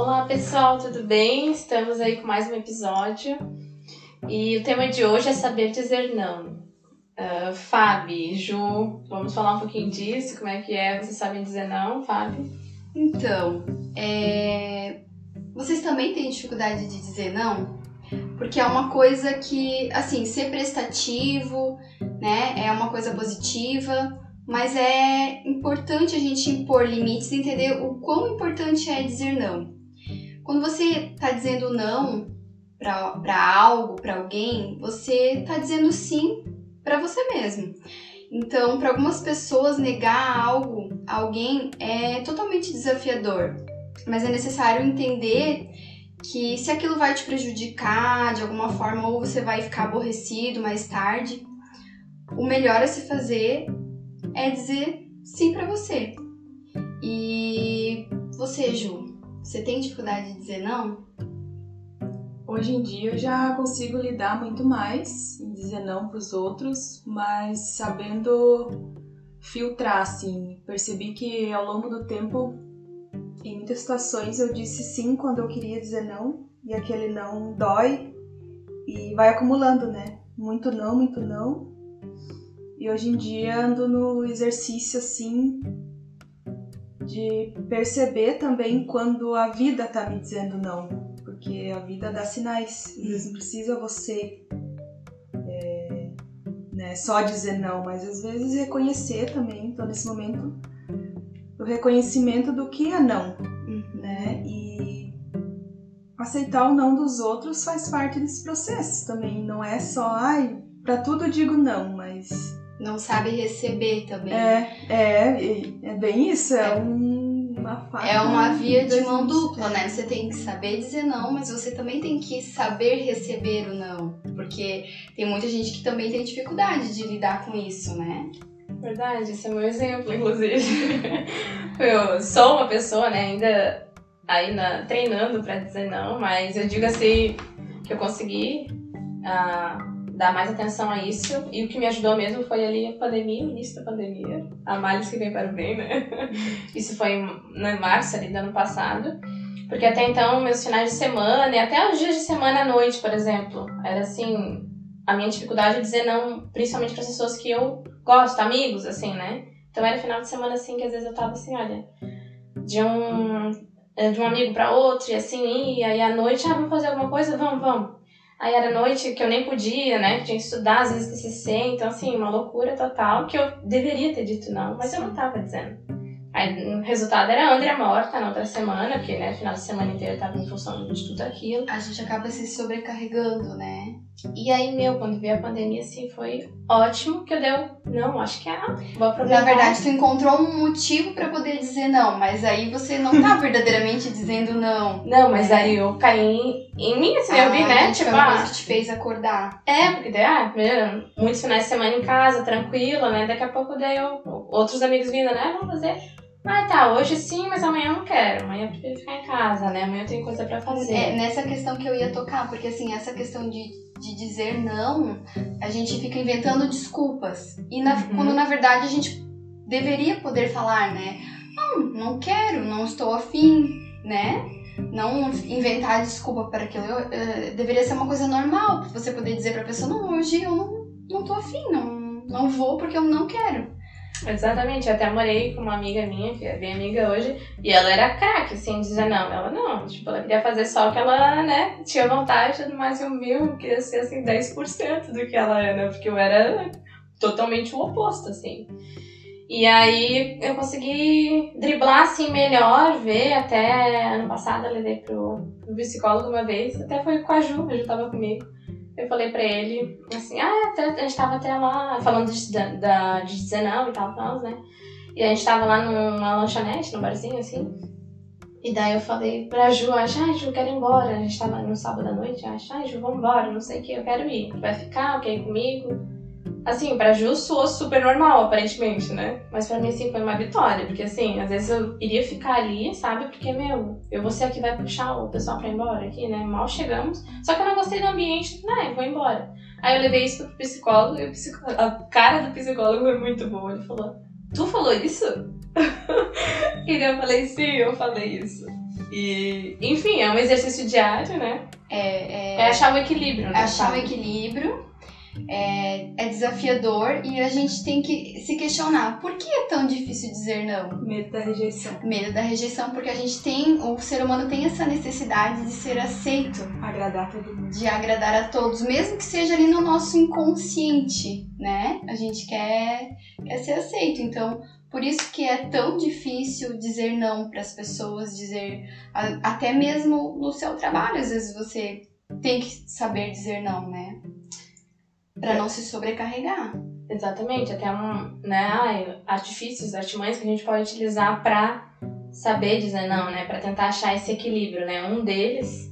Olá pessoal, tudo bem? Estamos aí com mais um episódio e o tema de hoje é saber dizer não. Uh, Fábio, Ju, vamos falar um pouquinho disso, como é que é? Vocês sabem dizer não, Fábio? Então, é... vocês também têm dificuldade de dizer não? Porque é uma coisa que, assim, ser prestativo, né, é uma coisa positiva, mas é importante a gente impor limites e entender o quão importante é dizer não. Quando você está dizendo não para algo, para alguém, você está dizendo sim para você mesmo. Então, para algumas pessoas, negar algo a alguém é totalmente desafiador, mas é necessário entender que se aquilo vai te prejudicar de alguma forma ou você vai ficar aborrecido mais tarde, o melhor a se fazer é dizer sim para você. E você, Ju, você tem dificuldade de dizer não? Hoje em dia eu já consigo lidar muito mais em dizer não para os outros, mas sabendo filtrar, assim. Percebi que ao longo do tempo, em muitas situações, eu disse sim quando eu queria dizer não, e aquele não dói e vai acumulando, né? Muito não, muito não. E hoje em dia ando no exercício assim de perceber também quando a vida tá me dizendo não, porque a vida dá sinais. Às vezes não precisa você é, né, só dizer não, mas às vezes reconhecer também. Então nesse momento o reconhecimento do que é não, uhum. né? E aceitar o não dos outros faz parte desse processo também. Não é só, ai, para tudo digo não, mas não sabe receber também. É, é, é bem isso, é, é. Um, uma faca. É uma via de mão dupla, né? Você tem que saber dizer não, mas você também tem que saber receber o não. Porque tem muita gente que também tem dificuldade de lidar com isso, né? Verdade, esse é meu exemplo, inclusive. eu sou uma pessoa, né, ainda ainda treinando para dizer não, mas eu digo assim que eu consegui. Uh, dar mais atenção a isso. E o que me ajudou mesmo foi ali a pandemia, o início da pandemia. A males que vem para o bem, né? Isso foi em março ali do ano passado. Porque até então, meus finais de semana e até os dias de semana à noite, por exemplo, era assim, a minha dificuldade de dizer não, principalmente para pessoas que eu gosto, amigos, assim, né? Então era final de semana assim que às vezes eu tava assim, olha, de um de um amigo para outro e assim, e aí à noite, ah, vamos fazer alguma coisa? Vamos, vamos. Aí era noite que eu nem podia, né? Tinha que estudar, às vezes TCC, então assim, uma loucura total que eu deveria ter dito não, mas eu não tava dizendo. Aí o resultado era a Andrea morta na outra semana, porque né, final de semana inteira eu tava em função de tudo aquilo. A gente acaba se sobrecarregando, né? E aí, meu, quando veio a pandemia, assim, foi ótimo que eu deu. Não, acho que é. Vou aproveitar. Na verdade, tu encontrou um motivo para poder dizer não, mas aí você não tá verdadeiramente dizendo não. Não, mas aí eu caí em mim, assim, ah, eu vi, né? Tipo, uma coisa ah, que te fez acordar. É, porque daí, ah, primeiro, muitos finais de semana em casa, tranquila, né? Daqui a pouco daí eu, outros amigos vindo, né? Vamos fazer ah, tá, hoje sim, mas amanhã eu não quero. Amanhã eu prefiro ficar em casa, né? Amanhã eu tenho coisa para fazer. É, nessa questão que eu ia tocar, porque assim, essa questão de, de dizer não, a gente fica inventando desculpas. E na, uhum. quando na verdade a gente deveria poder falar, né? Não, não quero, não estou afim, né? Não inventar desculpa para aquilo. Eu, uh, deveria ser uma coisa normal, você poder dizer pra pessoa, não, hoje eu não, não tô afim, não, não vou porque eu não quero. Exatamente, eu até morei com uma amiga minha, que é bem amiga hoje, e ela era craque, assim, dizer não. Ela não, tipo, ela queria fazer só o que ela, né, tinha vontade, tudo mais, eu viu, queria ser, assim, 10% do que ela era, porque eu era totalmente o oposto, assim. E aí eu consegui driblar, assim, melhor, ver, até ano passado eu levei pro, pro psicólogo uma vez, até foi com a Ju, a Ju tava comigo eu falei pra ele, assim, ah, a gente tava até lá falando de, da, de 19 e tal, tal, né? E a gente tava lá numa lanchonete, num barzinho, assim. E daí eu falei pra Ju, acho, ai, Ju, quero ir embora. A gente tava no sábado à noite, acho, ai, Ju, vamos embora, não sei o que, eu quero ir. Vai ficar, quer comigo? Assim, pra Ju soou super normal, aparentemente, né? Mas pra mim, assim, foi uma vitória. Porque, assim, às vezes eu iria ficar ali, sabe? Porque, meu, eu vou ser a que vai puxar o pessoal pra ir embora aqui, né? Mal chegamos. Só que eu não gostei do ambiente, né? Vou embora. Aí eu levei isso pro psicólogo e o psicólogo, a cara do psicólogo foi muito boa. Ele falou, tu falou isso? e eu falei, sim, eu falei isso. E, enfim, é um exercício diário, né? É, É achar o equilíbrio, né? é achar o equilíbrio. É, é desafiador e a gente tem que se questionar por que é tão difícil dizer não? Medo da rejeição. Medo da rejeição, porque a gente tem, o ser humano tem essa necessidade de ser aceito, Agradar todo mundo. de agradar a todos, mesmo que seja ali no nosso inconsciente, né? A gente quer, quer ser aceito. Então, por isso que é tão difícil dizer não para as pessoas, dizer até mesmo no seu trabalho, às vezes você tem que saber dizer não, né? Para não se sobrecarregar. Exatamente, até um, né, artifícios, artimanhas que a gente pode utilizar pra saber dizer não, né, Pra tentar achar esse equilíbrio, né? Um deles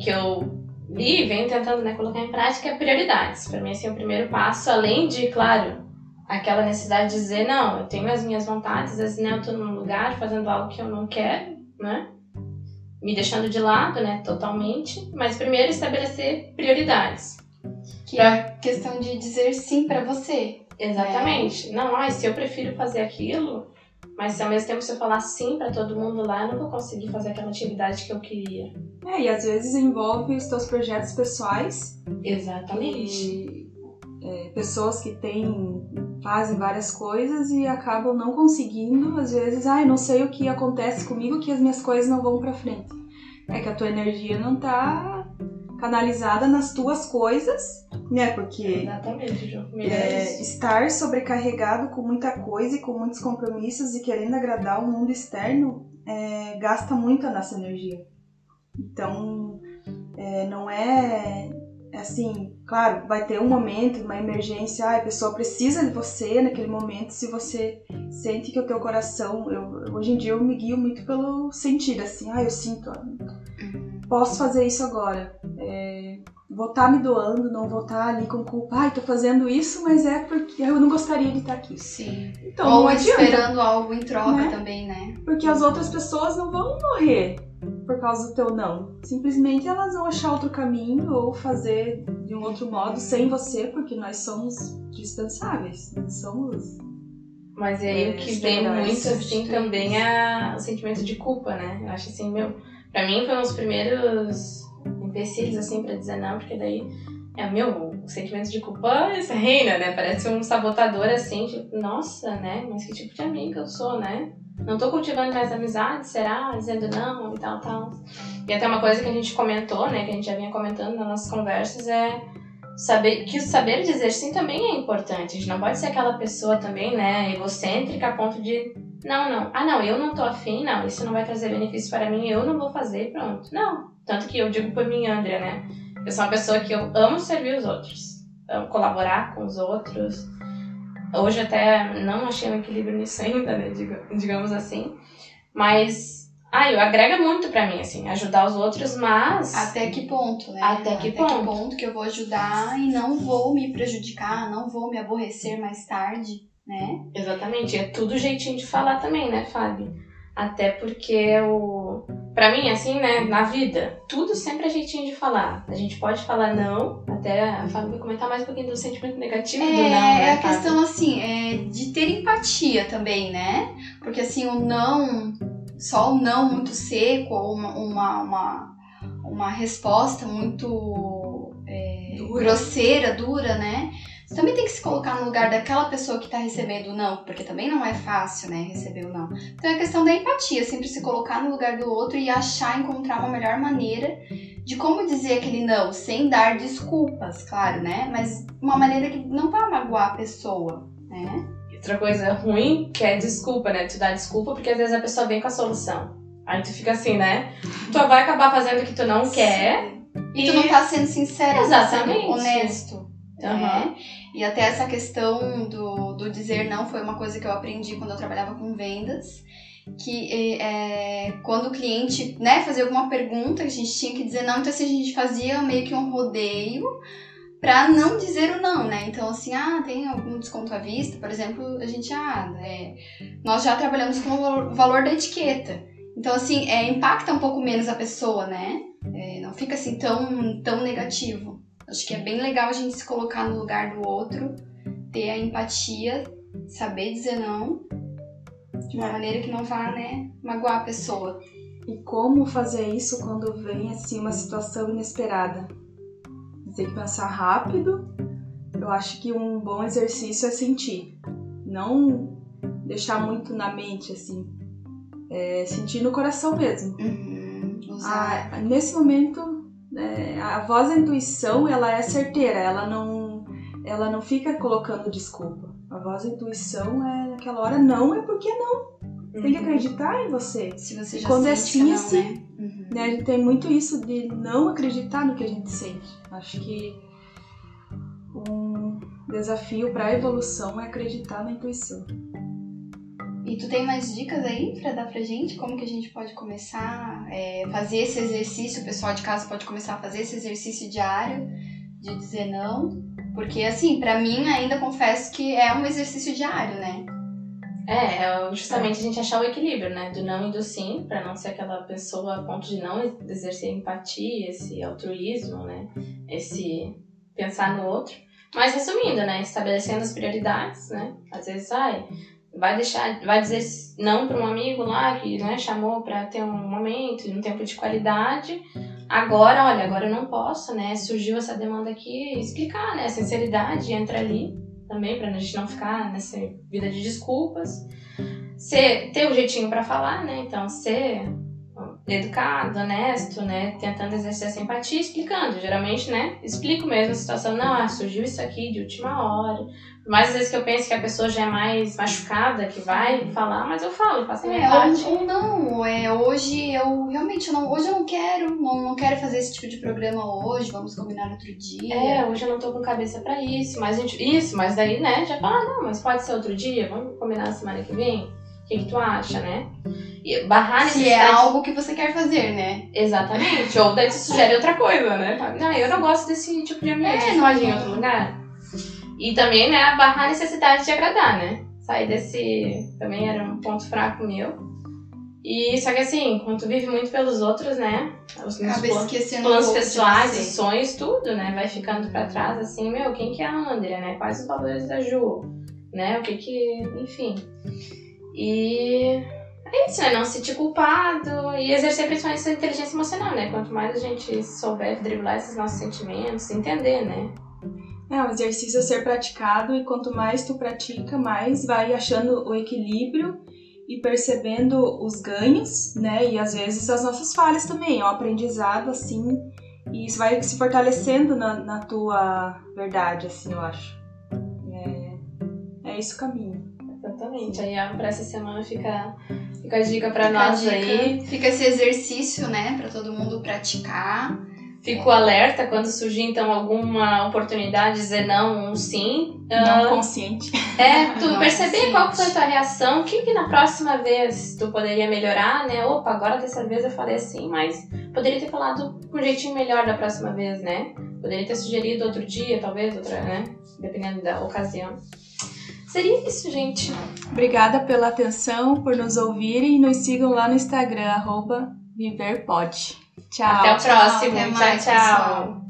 que eu li e venho tentando, né, colocar em prática é prioridades. Pra mim assim, o primeiro passo, além de, claro, aquela necessidade de dizer não, eu tenho as minhas vontades, às vezes né, eu tô num lugar fazendo algo que eu não quero, né? Me deixando de lado, né, totalmente, mas primeiro estabelecer prioridades. Que é a questão de dizer sim para você. Exatamente. Não, ai, se eu prefiro fazer aquilo, mas se ao mesmo tempo se eu falar sim pra todo mundo lá, eu não vou conseguir fazer aquela atividade que eu queria. É, e às vezes envolve os teus projetos pessoais Exatamente. e é, pessoas que têm, fazem várias coisas e acabam não conseguindo, às vezes, ai, não sei o que acontece comigo que as minhas coisas não vão pra frente. É que a tua energia não tá canalizada nas tuas coisas, né? Porque Exatamente, é, isso. estar sobrecarregado com muita coisa e com muitos compromissos e querendo agradar o mundo externo é, gasta muito a nossa energia. Então, é, não é assim, claro, vai ter um momento, uma emergência, ah, a pessoa precisa de você naquele momento, se você sente que o teu coração, eu, hoje em dia eu me guio muito pelo sentir, assim, ah, eu sinto, posso fazer isso agora. É, vou estar me doando, não vou estar ali com culpa. Ai, tô fazendo isso, mas é porque eu não gostaria de estar aqui. Sim. Então, Ou não adianta, esperando algo em troca Né? também, né? porque as outras pessoas não vão morrer por causa do teu não. Simplesmente elas vão achar outro caminho ou fazer de um outro modo sem você, porque nós somos dispensáveis. Nós somos. Mas aí É, o que vem muito assim também é o sentimento de culpa, né? Eu acho assim, meu, pra mim foi um dos primeiros empecilhos assim pra dizer não, porque daí é meu, o sentimento de culpa isso reina, né? Parece um sabotador assim, tipo, nossa, né? Mas que tipo de amiga eu sou, né? Não tô cultivando mais amizade, será? Dizendo não e tal, tal. E até uma coisa que a gente comentou, né? Que a gente já vinha comentando nas nossas conversas é saber que o saber dizer sim também é importante. A gente não pode ser aquela pessoa também, né, egocêntrica a ponto de não, não. Ah, não, eu não tô afim, não, isso não vai trazer benefício para mim, eu não vou fazer, pronto. Não. Tanto que eu digo por mim, Andrea, né? Eu sou uma pessoa que eu amo servir os outros, amo colaborar com os outros. Hoje até não achei um equilíbrio nisso ainda, né, diga- digamos assim. Mas, ah, eu agrega muito pra mim, assim, ajudar os outros, mas Até que ponto, né? Até que ponto. que eu vou ajudar e não vou me prejudicar, não vou me aborrecer mais tarde, né? Exatamente, é tudo jeitinho de falar também, né, Fábio? Até porque o. Pra mim, assim, né, na vida, tudo sempre é jeitinho de falar. A gente pode falar não, até a Fábio vai comentar mais um pouquinho do sentimento negativo do não, É, né? é a Fábio? questão assim, é de ter empatia também, né? Porque assim, o não, só o não muito seco, ou uma, uma, uma, uma resposta muito é, Dura. grosseira, dura, né? Você também tem que se colocar no lugar daquela pessoa que tá recebendo o não, porque também não é fácil, né, receber o não. Então é questão da empatia, sempre se colocar no lugar do outro e achar, encontrar uma melhor maneira de como dizer aquele não, sem dar desculpas, claro, né? Mas uma maneira que não vai magoar a pessoa, né? Outra coisa ruim que é desculpa, né? Tu dá desculpa porque às vezes a pessoa vem com a solução. Aí tu fica assim, né? Tu vai acabar fazendo o que tu não quer. E tu não tá sendo sincero, não tá sendo Exatamente. honesto. Né? E até essa questão do, do dizer não foi uma coisa que eu aprendi quando eu trabalhava com vendas. Que é, quando o cliente né, fazia alguma pergunta, a gente tinha que dizer não, então assim, a gente fazia meio que um rodeio pra não dizer o não, né? Então, assim, ah, tem algum desconto à vista, por exemplo, a gente, ah, é, nós já trabalhamos com o valor- valor da etiqueta. Então, assim, é, impacta um pouco menos a pessoa, né? É, não fica assim tão, tão negativo. Acho que é bem legal a gente se colocar no lugar do outro, ter a empatia, saber dizer não, de uma maneira que não vá, né, magoar a pessoa. E como fazer isso quando vem assim uma situação inesperada? Tem que pensar rápido. Eu acho que um bom exercício é sentir, não deixar muito na mente assim, é sentir no coração mesmo. Uhum, ah, nesse momento, é, a voz da intuição ela é certeira, ela não, ela não fica colocando desculpa. A voz da intuição é naquela hora não é porque não. Uhum. Tem que acreditar em você. Se você já Quando é sente assim, não, assim. Né? Uhum. Né? A gente tem muito isso de não acreditar no que a gente sente. Acho que um desafio para a evolução é acreditar na intuição. E tu tem mais dicas aí para dar pra gente? Como que a gente pode começar é, fazer esse exercício? O pessoal de casa pode começar a fazer esse exercício diário de dizer não? Porque, assim, para mim, ainda confesso que é um exercício diário, né? É, é justamente a gente achar o equilíbrio, né? Do não e do sim, para não ser aquela pessoa a ponto de não exercer empatia, esse altruísmo, né? Esse pensar no outro. Mas resumindo, né? Estabelecendo as prioridades, né? Às vezes, ai, vai deixar, vai dizer não para um amigo lá que né, chamou para ter um momento, um tempo de qualidade. Agora, olha, agora eu não posso, né? Surgiu essa demanda aqui, explicar, né? Sinceridade entra ali também para a gente não ficar nessa vida de desculpas. Ser, ter o um jeitinho para falar, né? Então, ser educado, honesto, né? Tentando exercer essa empatia, explicando. Geralmente, né? Explico mesmo a situação. Não, ah, surgiu isso aqui de última hora. Mas às vezes que eu penso que a pessoa já é mais machucada, que vai falar, mas eu falo, faço a minha é, parte. Ou, ou não, é, hoje eu realmente não, hoje eu não quero, não, não quero fazer esse tipo de programa hoje, vamos combinar outro dia. É, hoje eu não tô com cabeça pra isso, mas a gente, isso, mas daí, né, já fala, ah, não, mas pode ser outro dia, vamos combinar na semana que vem? O que, que tu acha, né? E barrar Se é algo que você quer fazer, né? Exatamente. Ou daí tu sugere outra coisa, né? Não, eu não gosto desse tipo de ambiente, é, não pode em outro lugar. E também, né, barrar a necessidade de agradar, né? Sair desse. Também era um ponto fraco meu. E só que assim, quando tu vive muito pelos outros, né? Os meus planos, planos pessoais, os sonhos, tudo, né? Vai ficando pra trás, assim, meu, quem que é a Andrea, né? Quais os valores da Ju, né? O que que. Enfim. E é isso, né? Não se sentir culpado e exercer principalmente essa inteligência emocional, né? Quanto mais a gente souber driblar esses nossos sentimentos, entender, né? É um exercício a ser praticado e quanto mais tu pratica, mais vai achando o equilíbrio e percebendo os ganhos, né? E às vezes as nossas falhas também, é um aprendizado assim, e isso vai se fortalecendo na, na tua verdade, assim, eu acho. É, é esse o caminho. Exatamente. Aí para essa semana fica, fica a dica para nós dica, aí. Fica esse exercício, né, para todo mundo praticar. Fico alerta quando surgir então alguma oportunidade de dizer não, um sim. Não uh, consciente. É, tu não perceber consciente. qual foi a tua reação, o que, que na próxima vez tu poderia melhorar, né? Opa, agora dessa vez eu falei assim, mas poderia ter falado com um jeitinho melhor da próxima vez, né? Poderia ter sugerido outro dia, talvez, outra, né? Dependendo da ocasião. Seria isso, gente. Obrigada pela atenção, por nos ouvirem e nos sigam lá no Instagram, arroba ViverPod. Tchau. Até o próximo. Tchau, tchau. Pessoal.